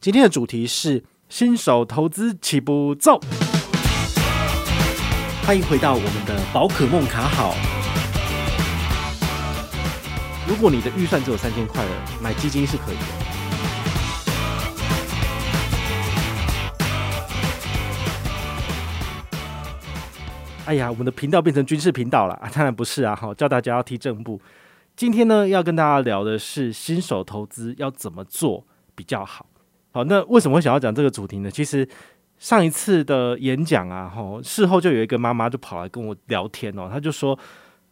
今天的主题是新手投资起步奏，欢迎回到我们的宝可梦卡好。如果你的预算只有三千块了，买基金是可以的。哎呀，我们的频道变成军事频道了啊！当然不是啊，好，教大家要踢正步。今天呢，要跟大家聊的是新手投资要怎么做比较好。好，那为什么会想要讲这个主题呢？其实上一次的演讲啊，吼，事后就有一个妈妈就跑来跟我聊天哦，她就说：“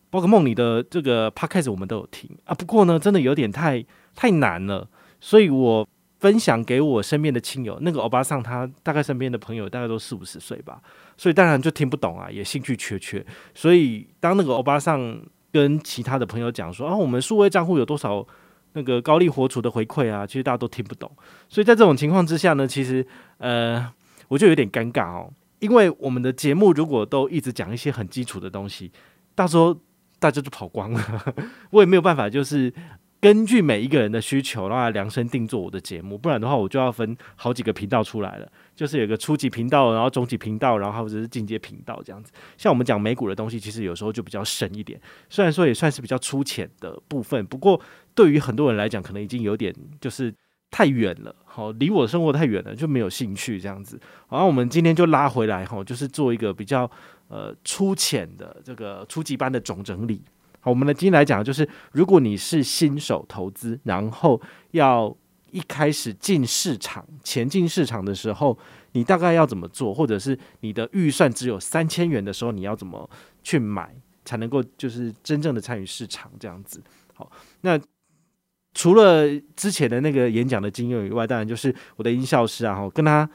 宝可梦，你的这个 podcast 我们都有听啊，不过呢，真的有点太太难了，所以我分享给我身边的亲友，那个欧巴桑他大概身边的朋友大概都四五十岁吧，所以当然就听不懂啊，也兴趣缺缺，所以当那个欧巴桑跟其他的朋友讲说啊，我们数位账户有多少？”那个高利活储的回馈啊，其实大家都听不懂，所以在这种情况之下呢，其实呃，我就有点尴尬哦，因为我们的节目如果都一直讲一些很基础的东西，到时候大家就跑光了，我也没有办法，就是。根据每一个人的需求，然后量身定做我的节目，不然的话，我就要分好几个频道出来了。就是有个初级频道，然后中级频道，然后或者是进阶频道这样子。像我们讲美股的东西，其实有时候就比较深一点，虽然说也算是比较粗浅的部分，不过对于很多人来讲，可能已经有点就是太远了，好，离我的生活太远了，就没有兴趣这样子。然后我们今天就拉回来，哈，就是做一个比较呃粗浅的这个初级班的总整理。好我们的今天来讲，就是如果你是新手投资，然后要一开始进市场、前进市场的时候，你大概要怎么做？或者是你的预算只有三千元的时候，你要怎么去买才能够就是真正的参与市场这样子？好，那除了之前的那个演讲的经验以外，当然就是我的音效师啊，哈跟他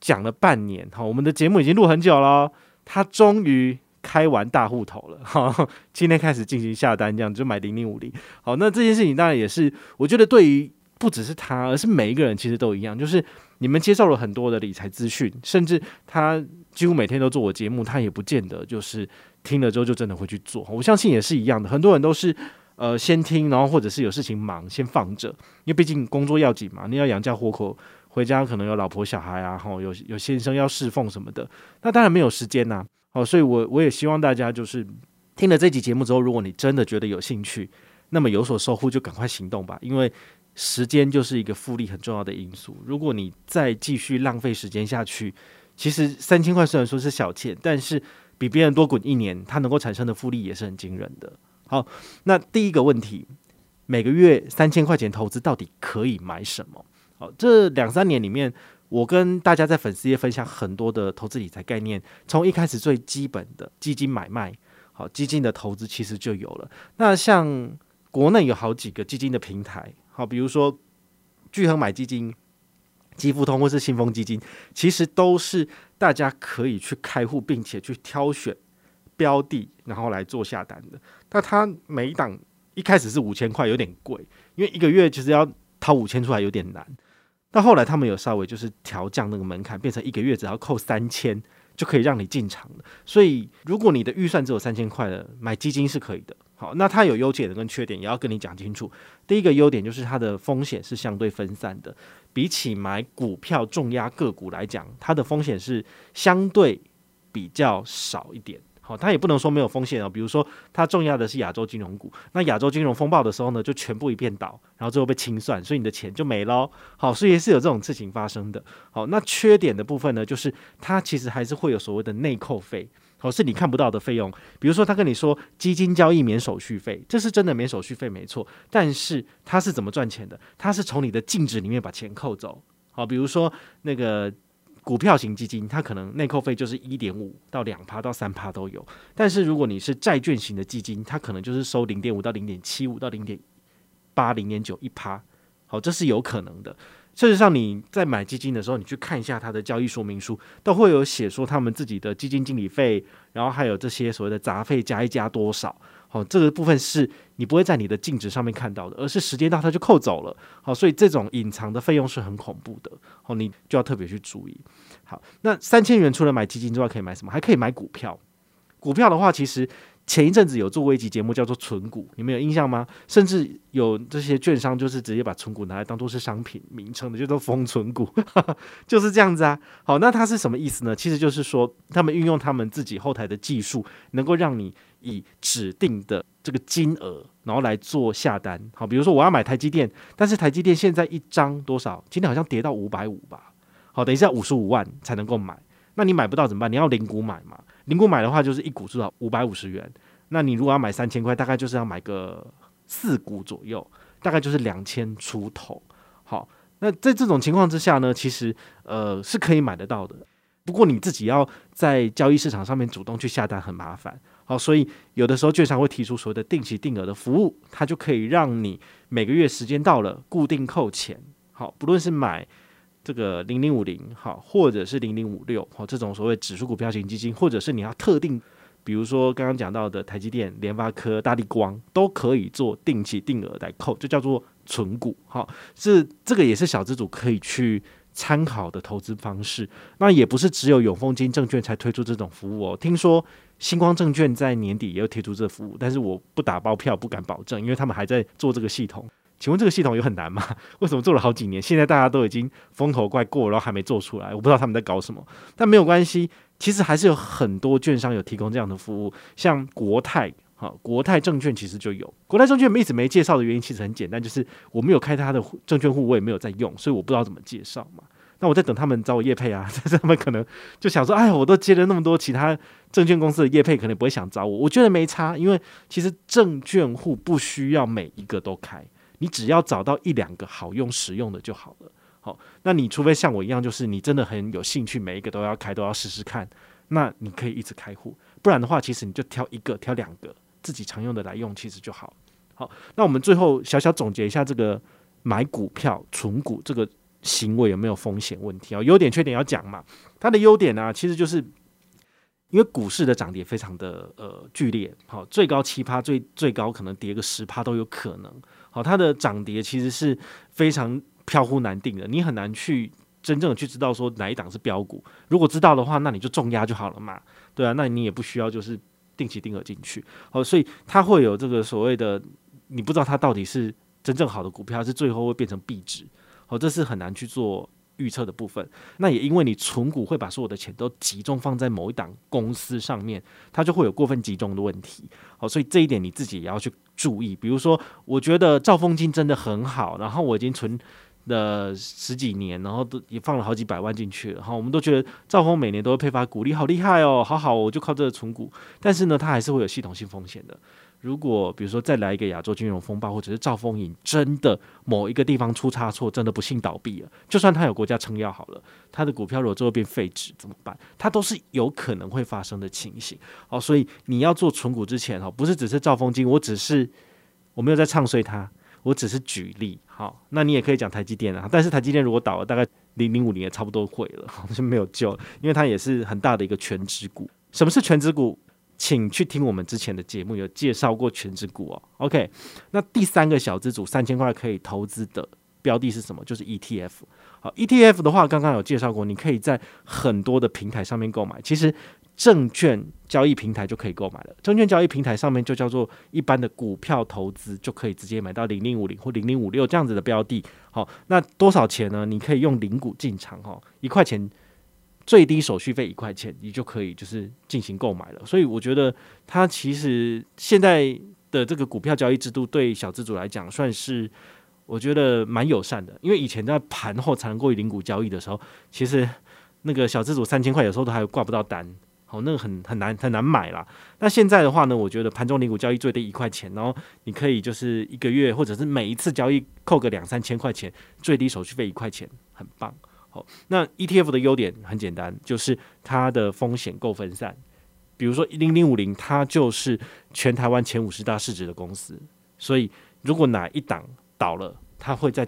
讲了半年，哈，我们的节目已经录很久了，他终于。开完大户头了，哈，今天开始进行下单，这样就买零零五零。好，那这件事情当然也是，我觉得对于不只是他，而是每一个人其实都一样，就是你们接受了很多的理财资讯，甚至他几乎每天都做我节目，他也不见得就是听了之后就真的会去做。我相信也是一样的，很多人都是呃先听，然后或者是有事情忙先放着，因为毕竟工作要紧嘛，你要养家活口，回家可能有老婆小孩啊，哈，有有先生要侍奉什么的，那当然没有时间呐、啊。好，所以我我也希望大家就是听了这集节目之后，如果你真的觉得有兴趣，那么有所收获就赶快行动吧，因为时间就是一个复利很重要的因素。如果你再继续浪费时间下去，其实三千块虽然说是小钱，但是比别人多滚一年，它能够产生的复利也是很惊人的。好，那第一个问题，每个月三千块钱投资到底可以买什么？好，这两三年里面。我跟大家在粉丝页分享很多的投资理财概念，从一开始最基本的基金买卖，好，基金的投资其实就有了。那像国内有好几个基金的平台，好，比如说聚合买基金、基富通或是新丰基金，其实都是大家可以去开户，并且去挑选标的，然后来做下单的。那它每一档一开始是五千块，有点贵，因为一个月其实要掏五千出来有点难。到后来，他们有稍微就是调降那个门槛，变成一个月只要扣三千就可以让你进场了。所以，如果你的预算只有三千块的，买基金是可以的。好，那它有优点跟缺点，也要跟你讲清楚。第一个优点就是它的风险是相对分散的，比起买股票重压个股来讲，它的风险是相对比较少一点。好，它也不能说没有风险哦。比如说，它重要的是亚洲金融股，那亚洲金融风暴的时候呢，就全部一片倒，然后最后被清算，所以你的钱就没了。好，所以也是有这种事情发生的。好，那缺点的部分呢，就是它其实还是会有所谓的内扣费，好，是你看不到的费用。比如说，他跟你说基金交易免手续费，这是真的免手续费没错，但是他是怎么赚钱的？他是从你的净值里面把钱扣走。好，比如说那个。股票型基金，它可能内扣费就是一点五到两趴到三趴都有，但是如果你是债券型的基金，它可能就是收零点五到零点七五到零点八零点九一趴，好，这是有可能的。事实上，你在买基金的时候，你去看一下它的交易说明书，都会有写说他们自己的基金经理费，然后还有这些所谓的杂费加一加多少。好，这个部分是你不会在你的净值上面看到的，而是时间到它就扣走了。好，所以这种隐藏的费用是很恐怖的。好，你就要特别去注意。好，那三千元除了买基金之外，可以买什么？还可以买股票。股票的话，其实前一阵子有做过一集节目叫做“存股”，你们有印象吗？甚至有这些券商就是直接把存股拿来当做是商品名称的，就叫做“丰存股 ”，就是这样子啊。好，那它是什么意思呢？其实就是说，他们运用他们自己后台的技术，能够让你以指定的这个金额，然后来做下单。好，比如说我要买台积电，但是台积电现在一张多少？今天好像跌到五百五吧。好，等一下五十五万才能够买。那你买不到怎么办？你要零股买嘛？零股买的话，就是一股至少五百五十元。那你如果要买三千块，大概就是要买个四股左右，大概就是两千出头。好，那在这种情况之下呢，其实呃是可以买得到的。不过你自己要在交易市场上面主动去下单很麻烦。好，所以有的时候券商会提出所谓的定期定额的服务，它就可以让你每个月时间到了固定扣钱。好，不论是买。这个零零五零好，或者是零零五六好，这种所谓指数股票型基金，或者是你要特定，比如说刚刚讲到的台积电、联发科、大立光，都可以做定期定额来扣，就叫做存股。好，是这个也是小资主可以去参考的投资方式。那也不是只有永丰金证券才推出这种服务哦，听说星光证券在年底也有推出这服务，但是我不打包票，不敢保证，因为他们还在做这个系统。请问这个系统有很难吗？为什么做了好几年，现在大家都已经风头快过，然后还没做出来？我不知道他们在搞什么。但没有关系，其实还是有很多券商有提供这样的服务，像国泰，哈，国泰证券其实就有。国泰证券一直没介绍的原因其实很简单，就是我没有开他的证券户，我也没有在用，所以我不知道怎么介绍嘛。那我在等他们找我业配啊，他们可能就想说，哎，我都接了那么多其他证券公司的业配，可能不会想找我。我觉得没差，因为其实证券户不需要每一个都开。你只要找到一两个好用实用的就好了。好，那你除非像我一样，就是你真的很有兴趣，每一个都要开，都要试试看，那你可以一直开户。不然的话，其实你就挑一个、挑两个自己常用的来用，其实就好。好，那我们最后小小总结一下，这个买股票存股这个行为有没有风险问题啊？优点缺点要讲嘛。它的优点呢，其实就是。因为股市的涨跌非常的呃剧烈，好，最高七趴，最最高可能跌个十趴都有可能。好，它的涨跌其实是非常飘忽难定的，你很难去真正的去知道说哪一档是标股。如果知道的话，那你就重压就好了嘛，对啊，那你也不需要就是定期定额进去。好，所以它会有这个所谓的你不知道它到底是真正好的股票，是最后会变成币值。好，这是很难去做。预测的部分，那也因为你存股会把所有的钱都集中放在某一档公司上面，它就会有过分集中的问题。好，所以这一点你自己也要去注意。比如说，我觉得兆丰金真的很好，然后我已经存了十几年，然后都也放了好几百万进去了。好，我们都觉得兆丰每年都会配发股利，好厉害哦，好好，我就靠这个存股。但是呢，它还是会有系统性风险的。如果比如说再来一个亚洲金融风暴，或者是兆丰银真的某一个地方出差错，真的不幸倒闭了，就算它有国家撑腰好了，它的股票如果最后变废纸怎么办？它都是有可能会发生的情形。好，所以你要做存股之前，哈，不是只是兆丰金，我只是我没有在唱衰它，我只是举例。好，那你也可以讲台积电啊，但是台积电如果倒了，大概零零五年也差不多毁了，就没有救了，因为它也是很大的一个全职股。什么是全职股？请去听我们之前的节目，有介绍过全职股哦。OK，那第三个小资组三千块可以投资的标的是什么？就是 ETF。好，ETF 的话，刚刚有介绍过，你可以在很多的平台上面购买。其实证券交易平台就可以购买了。证券交易平台上面就叫做一般的股票投资，就可以直接买到零零五零或零零五六这样子的标的。好，那多少钱呢？你可以用零股进场哈，一块钱。最低手续费一块钱，你就可以就是进行购买了。所以我觉得它其实现在的这个股票交易制度对小资主来讲算是我觉得蛮友善的。因为以前在盘后才能过零股交易的时候，其实那个小资主三千块有时候都还挂不到单，好，那个很很难很难买啦。那现在的话呢，我觉得盘中零股交易最低一块钱，然后你可以就是一个月或者是每一次交易扣个两三千块钱，最低手续费一块钱，很棒。好，那 ETF 的优点很简单，就是它的风险够分散。比如说零零五零，它就是全台湾前五十大市值的公司，所以如果哪一档倒了，它会再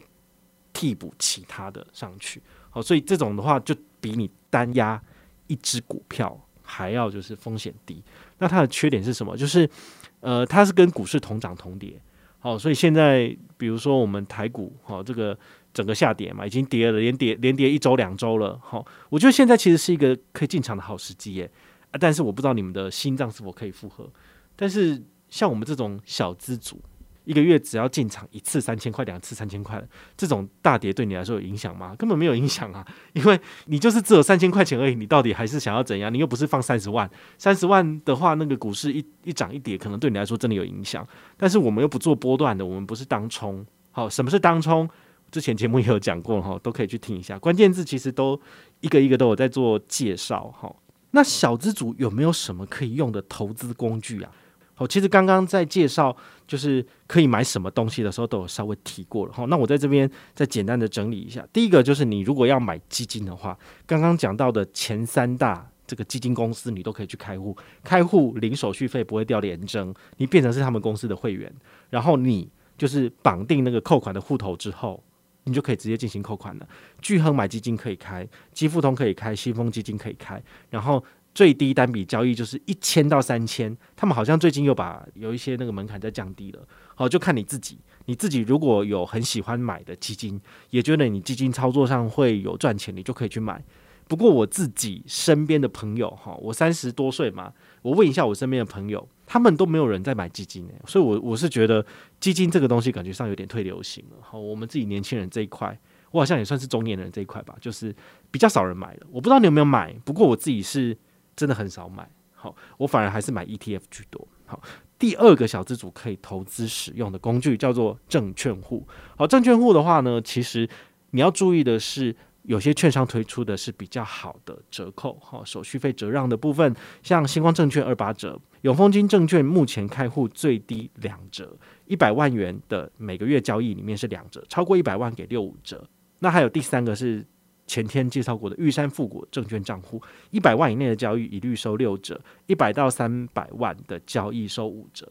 替补其他的上去。好，所以这种的话，就比你单押一只股票还要就是风险低。那它的缺点是什么？就是呃，它是跟股市同涨同跌。好，所以现在比如说我们台股，好这个。整个下跌嘛，已经跌了，连跌连跌一周两周了。好，我觉得现在其实是一个可以进场的好时机耶。啊，但是我不知道你们的心脏是否可以负荷。但是像我们这种小资族，一个月只要进场一次三千块，两次三千块，这种大跌对你来说有影响吗？根本没有影响啊，因为你就是只有三千块钱而已，你到底还是想要怎样？你又不是放三十万，三十万的话，那个股市一一涨一跌，可能对你来说真的有影响。但是我们又不做波段的，我们不是当冲。好，什么是当冲？之前节目也有讲过哈，都可以去听一下。关键字其实都一个一个都有在做介绍哈。那小资主有没有什么可以用的投资工具啊？好，其实刚刚在介绍就是可以买什么东西的时候，都有稍微提过了哈。那我在这边再简单的整理一下。第一个就是你如果要买基金的话，刚刚讲到的前三大这个基金公司，你都可以去开户，开户零手续费，不会掉连征，你变成是他们公司的会员，然后你就是绑定那个扣款的户头之后。你就可以直接进行扣款了。巨亨买基金可以开，基富通可以开，新丰基金可以开。然后最低单笔交易就是一千到三千。他们好像最近又把有一些那个门槛在降低了。好，就看你自己。你自己如果有很喜欢买的基金，也觉得你基金操作上会有赚钱，你就可以去买。不过我自己身边的朋友，哈，我三十多岁嘛，我问一下我身边的朋友。他们都没有人在买基金，所以我我是觉得基金这个东西感觉上有点退流行了。好，我们自己年轻人这一块，我好像也算是中年人这一块吧，就是比较少人买了。我不知道你有没有买，不过我自己是真的很少买。好，我反而还是买 ETF 居多。好，第二个小资主可以投资使用的工具叫做证券户。好，证券户的话呢，其实你要注意的是。有些券商推出的是比较好的折扣，哈，手续费折让的部分，像星光证券二八折，永丰金证券目前开户最低两折，一百万元的每个月交易里面是两折，超过一百万给六五折。那还有第三个是前天介绍过的玉山富国证券账户，一百万以内的交易一律收六折，一百到三百万的交易收五折，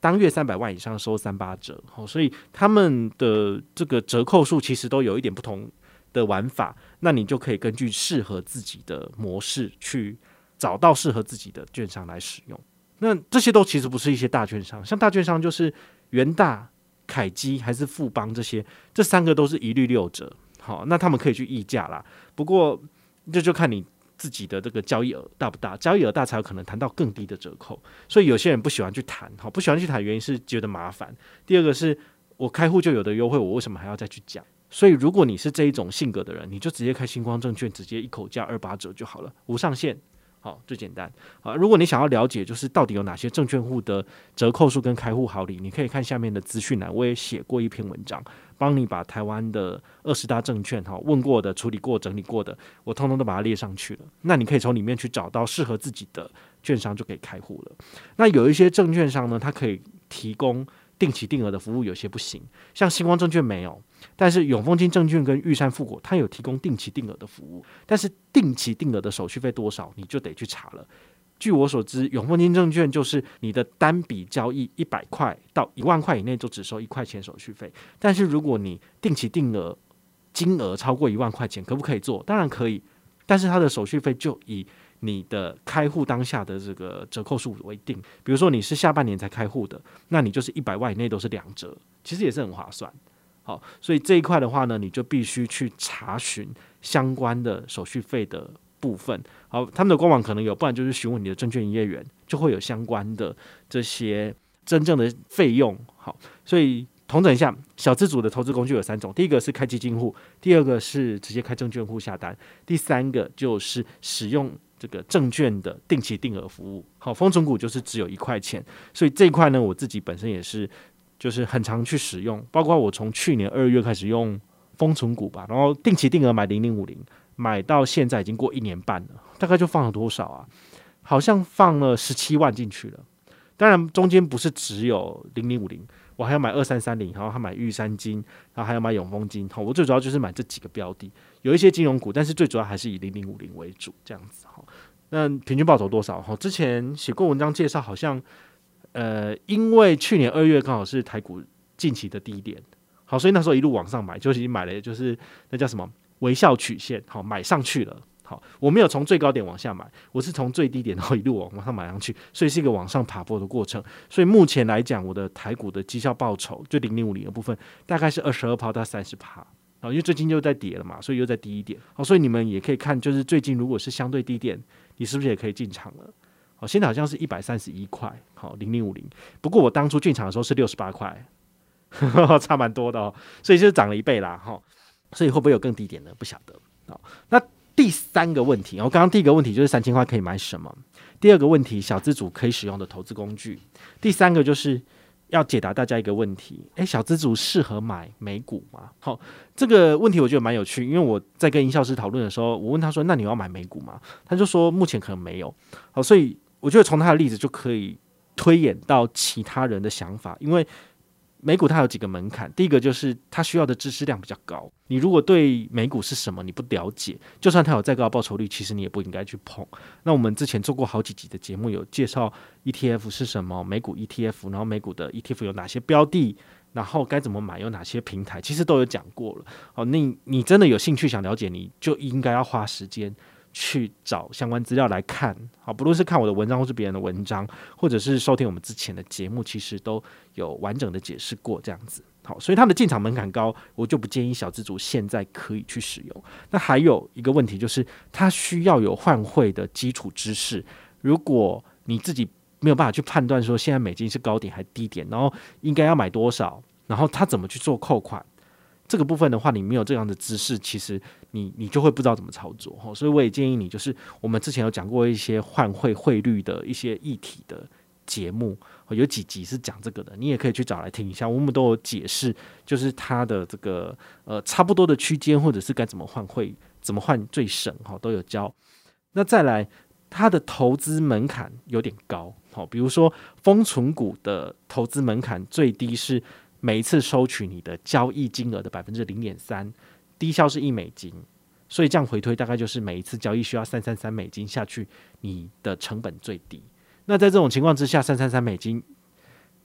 当月三百万以上收三八折。好，所以他们的这个折扣数其实都有一点不同。的玩法，那你就可以根据适合自己的模式去找到适合自己的券商来使用。那这些都其实不是一些大券商，像大券商就是元大、凯基还是富邦这些，这三个都是一律六折。好，那他们可以去议价啦。不过这就看你自己的这个交易额大不大，交易额大才有可能谈到更低的折扣。所以有些人不喜欢去谈，好，不喜欢去谈原因是觉得麻烦。第二个是我开户就有的优惠，我为什么还要再去讲？所以，如果你是这一种性格的人，你就直接开星光证券，直接一口价二八折就好了，无上限，好，最简单。好，如果你想要了解，就是到底有哪些证券户的折扣数跟开户好礼，你可以看下面的资讯栏，我也写过一篇文章，帮你把台湾的二十大证券哈问过的、处理过、整理过的，我通通都把它列上去了。那你可以从里面去找到适合自己的券商，就可以开户了。那有一些证券商呢，它可以提供。定期定额的服务有些不行，像星光证券没有，但是永丰金证券跟玉山富国它有提供定期定额的服务，但是定期定额的手续费多少你就得去查了。据我所知，永丰金证券就是你的单笔交易一百块到一万块以内就只收一块钱手续费，但是如果你定期定额金额超过一万块钱，可不可以做？当然可以，但是它的手续费就以。你的开户当下的这个折扣数为定，比如说你是下半年才开户的，那你就是一百万以内都是两折，其实也是很划算。好，所以这一块的话呢，你就必须去查询相关的手续费的部分。好，他们的官网可能有，不然就是询问你的证券营业员，就会有相关的这些真正的费用。好，所以同整一下，小资主的投资工具有三种：第一个是开基金户，第二个是直接开证券户下单，第三个就是使用。这个证券的定期定额服务，好，丰存股就是只有一块钱，所以这一块呢，我自己本身也是，就是很常去使用，包括我从去年二月开始用丰存股吧，然后定期定额买零零五零，买到现在已经过一年半了，大概就放了多少啊？好像放了十七万进去了，当然中间不是只有零零五零。我还要买二三三零，然后还买玉山金，然后还要买永丰金。好，我最主要就是买这几个标的，有一些金融股，但是最主要还是以零零五零为主这样子。那平均报酬多少？哈，之前写过文章介绍，好像呃，因为去年二月刚好是台股近期的低点，好，所以那时候一路往上买，就已经买了，就是那叫什么微笑曲线，好，买上去了。好，我没有从最高点往下买，我是从最低点然后一路往往上买上去，所以是一个往上爬坡的过程。所以目前来讲，我的台股的绩效报酬就零零五零的部分，大概是二十二趴到三十趴啊，因为最近又在跌了嘛，所以又在低一点。好，所以你们也可以看，就是最近如果是相对低点，你是不是也可以进场了？哦，现在好像是一百三十一块，好零零五零。不过我当初进场的时候是六十八块，差蛮多的哦，所以就是涨了一倍啦，哈。所以会不会有更低点呢？不晓得。好，那第三个问题，我刚刚第一个问题就是三千块可以买什么？第二个问题，小资主可以使用的投资工具。第三个就是要解答大家一个问题：诶，小资族适合买美股吗？好，这个问题我觉得蛮有趣，因为我在跟营销师讨论的时候，我问他说：“那你要买美股吗？”他就说：“目前可能没有。”好，所以。我觉得从他的例子就可以推演到其他人的想法，因为美股它有几个门槛。第一个就是它需要的知识量比较高。你如果对美股是什么你不了解，就算它有再高的报酬率，其实你也不应该去碰。那我们之前做过好几集的节目，有介绍 ETF 是什么，美股 ETF，然后美股的 ETF 有哪些标的，然后该怎么买，有哪些平台，其实都有讲过了。哦，你你真的有兴趣想了解，你就应该要花时间。去找相关资料来看，好，不论是看我的文章，或是别人的文章，或者是收听我们之前的节目，其实都有完整的解释过这样子。好，所以它的进场门槛高，我就不建议小资族现在可以去使用。那还有一个问题就是，它需要有换汇的基础知识。如果你自己没有办法去判断说现在美金是高点还是低点，然后应该要买多少，然后他怎么去做扣款？这个部分的话，你没有这样的知识，其实你你就会不知道怎么操作哈。所以我也建议你，就是我们之前有讲过一些换汇汇率的一些议题的节目，有几集是讲这个的，你也可以去找来听一下。我们都有解释，就是它的这个呃差不多的区间，或者是该怎么换汇，怎么换最省哈，都有教。那再来，它的投资门槛有点高，好，比如说封存股的投资门槛最低是。每一次收取你的交易金额的百分之零点三，低消是一美金，所以这样回推大概就是每一次交易需要三三三美金下去，你的成本最低。那在这种情况之下，三三三美金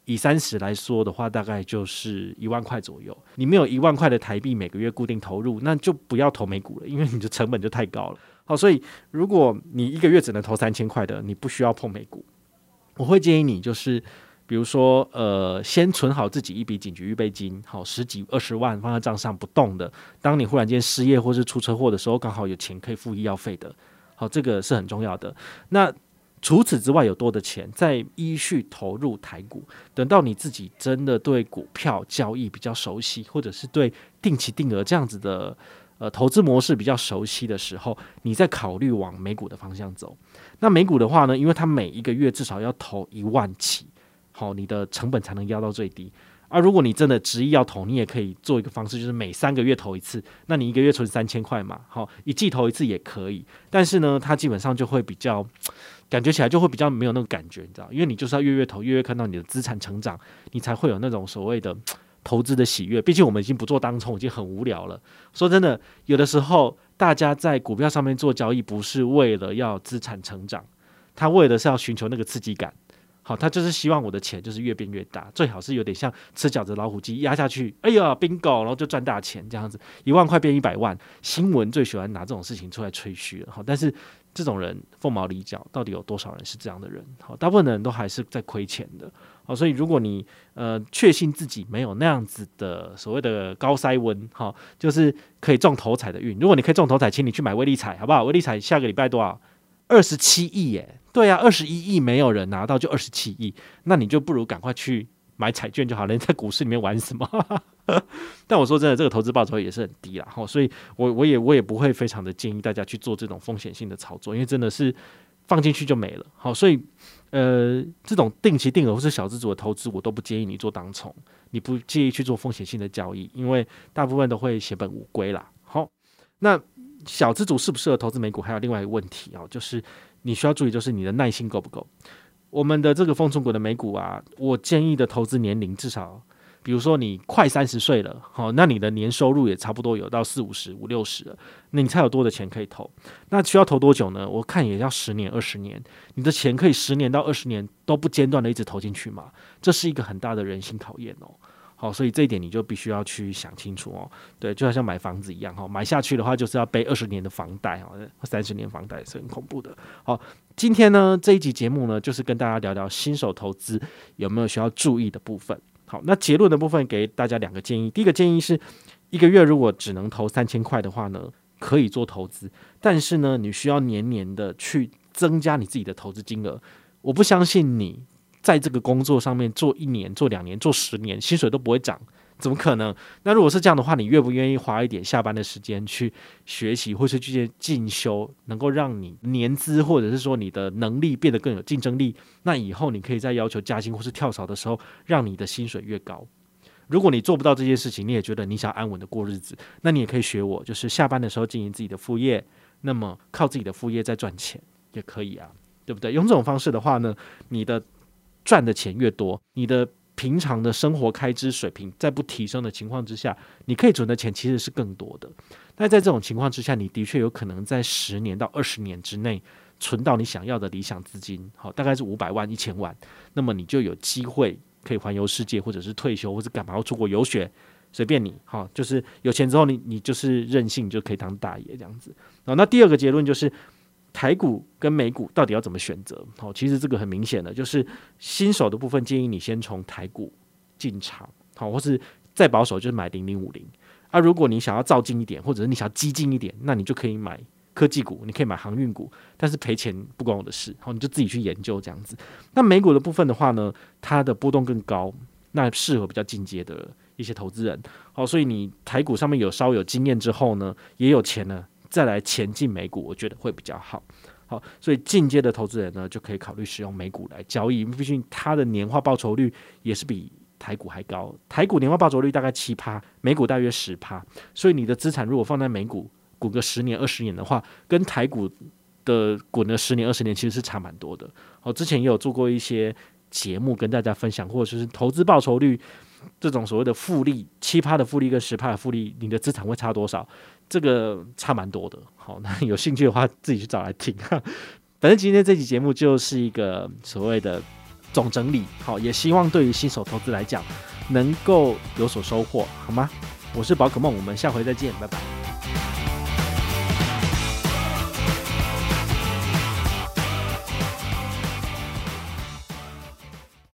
以三十来说的话，大概就是一万块左右。你没有一万块的台币每个月固定投入，那就不要投美股了，因为你的成本就太高了。好，所以如果你一个月只能投三千块的，你不需要碰美股。我会建议你就是。比如说，呃，先存好自己一笔紧急预备金，好十几二十万放在账上不动的。当你忽然间失业或是出车祸的时候，刚好有钱可以付医药费的。好，这个是很重要的。那除此之外，有多的钱再依序投入台股。等到你自己真的对股票交易比较熟悉，或者是对定期定额这样子的呃投资模式比较熟悉的时候，你再考虑往美股的方向走。那美股的话呢，因为它每一个月至少要投一万起。好，你的成本才能压到最低。而、如果你真的执意要投，你也可以做一个方式，就是每三个月投一次。那你一个月存三千块嘛，好，一季投一次也可以。但是呢，它基本上就会比较感觉起来就会比较没有那个感觉，你知道？因为你就是要月月投，月月看到你的资产成长，你才会有那种所谓的 投资的喜悦。毕竟我们已经不做当冲，已经很无聊了。说真的，有的时候大家在股票上面做交易，不是为了要资产成长，他为的是要寻求那个刺激感。好，他就是希望我的钱就是越变越大，最好是有点像吃饺子老虎机压下去，哎呀，bingo，然后就赚大钱这样子，一万块变一百万。新闻最喜欢拿这种事情出来吹嘘了，好，但是这种人凤毛麟角，到底有多少人是这样的人？好，大部分的人都还是在亏钱的。好，所以如果你呃确信自己没有那样子的所谓的高塞温，好，就是可以中头彩的运。如果你可以中头彩，请你去买威力彩，好不好？威力彩下个礼拜多少？二十七亿耶。对啊，二十一亿没有人拿到，就二十七亿，那你就不如赶快去买彩券就好了。你在股市里面玩什么？但我说真的，这个投资报酬也是很低啦。好所以我我也我也不会非常的建议大家去做这种风险性的操作，因为真的是放进去就没了。好，所以呃，这种定期定额或是小资组的投资，我都不建议你做当冲，你不介意去做风险性的交易，因为大部分都会血本无归啦。好，那小资族适不适合投资美股？还有另外一个问题啊，就是。你需要注意，就是你的耐心够不够？我们的这个风中股的美股啊，我建议的投资年龄至少，比如说你快三十岁了，好，那你的年收入也差不多有到四五十、五六十了，那你才有多的钱可以投。那需要投多久呢？我看也要十年、二十年，你的钱可以十年到二十年都不间断的一直投进去吗？这是一个很大的人性考验哦。好，所以这一点你就必须要去想清楚哦。对，就好像买房子一样哈，买下去的话就是要背二十年的房贷哈，三十年房贷是很恐怖的。好，今天呢这一集节目呢，就是跟大家聊聊新手投资有没有需要注意的部分。好，那结论的部分给大家两个建议。第一个建议是，一个月如果只能投三千块的话呢，可以做投资，但是呢，你需要年年的去增加你自己的投资金额。我不相信你在这个工作上面做一年、做两年、做十年，薪水都不会涨。怎么可能？那如果是这样的话，你愿不愿意花一点下班的时间去学习，或是去进修，能够让你年资或者是说你的能力变得更有竞争力？那以后你可以在要求加薪或是跳槽的时候，让你的薪水越高。如果你做不到这件事情，你也觉得你想安稳的过日子，那你也可以学我，就是下班的时候经营自己的副业，那么靠自己的副业再赚钱也可以啊，对不对？用这种方式的话呢，你的赚的钱越多，你的。平常的生活开支水平在不提升的情况之下，你可以存的钱其实是更多的。那在这种情况之下，你的确有可能在十年到二十年之内存到你想要的理想资金，好，大概是五百万、一千万，那么你就有机会可以环游世界，或者是退休，或者干嘛要出国游学，随便你，好，就是有钱之后你你就是任性，就可以当大爷这样子。好，那第二个结论就是。台股跟美股到底要怎么选择？好，其实这个很明显的，就是新手的部分建议你先从台股进场，好，或是再保守就是买零零五零。啊，如果你想要造进一点，或者是你想要激进一点，那你就可以买科技股，你可以买航运股，但是赔钱不关我的事，好，你就自己去研究这样子。那美股的部分的话呢，它的波动更高，那适合比较进阶的一些投资人。好，所以你台股上面有稍微有经验之后呢，也有钱呢。再来前进美股，我觉得会比较好。好，所以进阶的投资人呢，就可以考虑使用美股来交易，毕竟它的年化报酬率也是比台股还高。台股年化报酬率大概七趴，美股大约十趴。所以你的资产如果放在美股滚个十年、二十年的话，跟台股的滚了十年、二十年其实是差蛮多的。好，之前也有做过一些节目跟大家分享，或者是投资报酬率这种所谓的复利，七趴的复利跟十趴的复利，你的资产会差多少？这个差蛮多的，好，那有兴趣的话自己去找来听。反正今天这期节目就是一个所谓的总整理，好，也希望对于新手投资来讲能够有所收获，好吗？我是宝可梦，我们下回再见，拜拜。